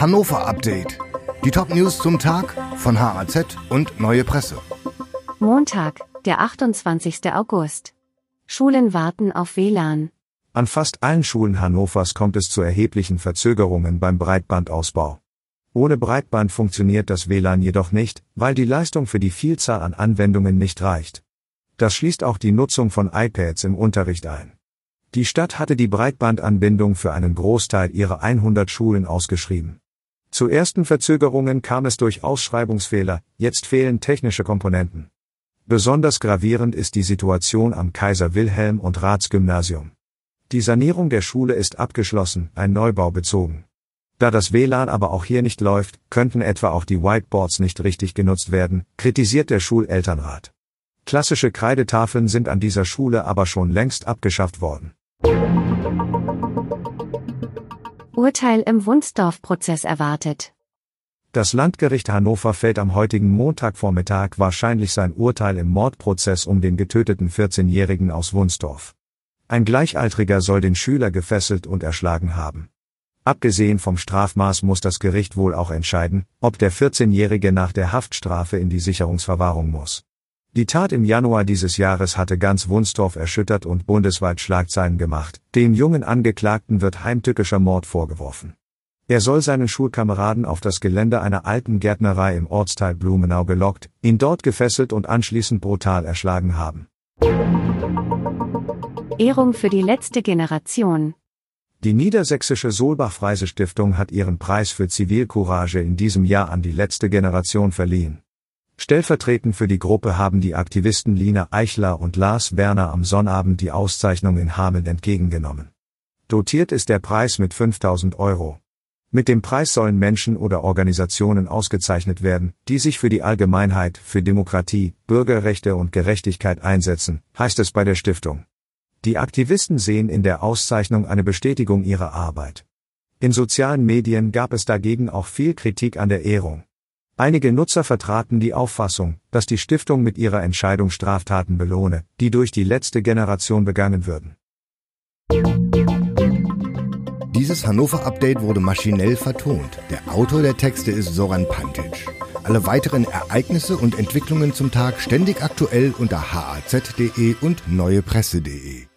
Hannover Update. Die Top-News zum Tag von HAZ und Neue Presse. Montag, der 28. August. Schulen warten auf WLAN. An fast allen Schulen Hannovers kommt es zu erheblichen Verzögerungen beim Breitbandausbau. Ohne Breitband funktioniert das WLAN jedoch nicht, weil die Leistung für die Vielzahl an Anwendungen nicht reicht. Das schließt auch die Nutzung von iPads im Unterricht ein. Die Stadt hatte die Breitbandanbindung für einen Großteil ihrer 100 Schulen ausgeschrieben. Zu ersten Verzögerungen kam es durch Ausschreibungsfehler, jetzt fehlen technische Komponenten. Besonders gravierend ist die Situation am Kaiser Wilhelm und Ratsgymnasium. Die Sanierung der Schule ist abgeschlossen, ein Neubau bezogen. Da das WLAN aber auch hier nicht läuft, könnten etwa auch die Whiteboards nicht richtig genutzt werden, kritisiert der Schulelternrat. Klassische Kreidetafeln sind an dieser Schule aber schon längst abgeschafft worden. Urteil im Wunsdorf-Prozess erwartet. Das Landgericht Hannover fällt am heutigen Montagvormittag wahrscheinlich sein Urteil im Mordprozess um den getöteten 14-Jährigen aus Wunsdorf. Ein Gleichaltriger soll den Schüler gefesselt und erschlagen haben. Abgesehen vom Strafmaß muss das Gericht wohl auch entscheiden, ob der 14-Jährige nach der Haftstrafe in die Sicherungsverwahrung muss. Die Tat im Januar dieses Jahres hatte ganz Wunstorf erschüttert und bundesweit Schlagzeilen gemacht. Dem jungen Angeklagten wird heimtückischer Mord vorgeworfen. Er soll seinen Schulkameraden auf das Gelände einer alten Gärtnerei im Ortsteil Blumenau gelockt, ihn dort gefesselt und anschließend brutal erschlagen haben. Ehrung für die letzte Generation. Die niedersächsische Solbach-Freise-Stiftung hat ihren Preis für Zivilcourage in diesem Jahr an die letzte Generation verliehen. Stellvertretend für die Gruppe haben die Aktivisten Lina Eichler und Lars Werner am Sonnabend die Auszeichnung in Hameln entgegengenommen. Dotiert ist der Preis mit 5000 Euro. Mit dem Preis sollen Menschen oder Organisationen ausgezeichnet werden, die sich für die Allgemeinheit, für Demokratie, Bürgerrechte und Gerechtigkeit einsetzen, heißt es bei der Stiftung. Die Aktivisten sehen in der Auszeichnung eine Bestätigung ihrer Arbeit. In sozialen Medien gab es dagegen auch viel Kritik an der Ehrung. Einige Nutzer vertraten die Auffassung, dass die Stiftung mit ihrer Entscheidung Straftaten belohne, die durch die letzte Generation begangen würden. Dieses Hannover-Update wurde maschinell vertont. Der Autor der Texte ist Soran Pantic. Alle weiteren Ereignisse und Entwicklungen zum Tag ständig aktuell unter haz.de und neuepresse.de.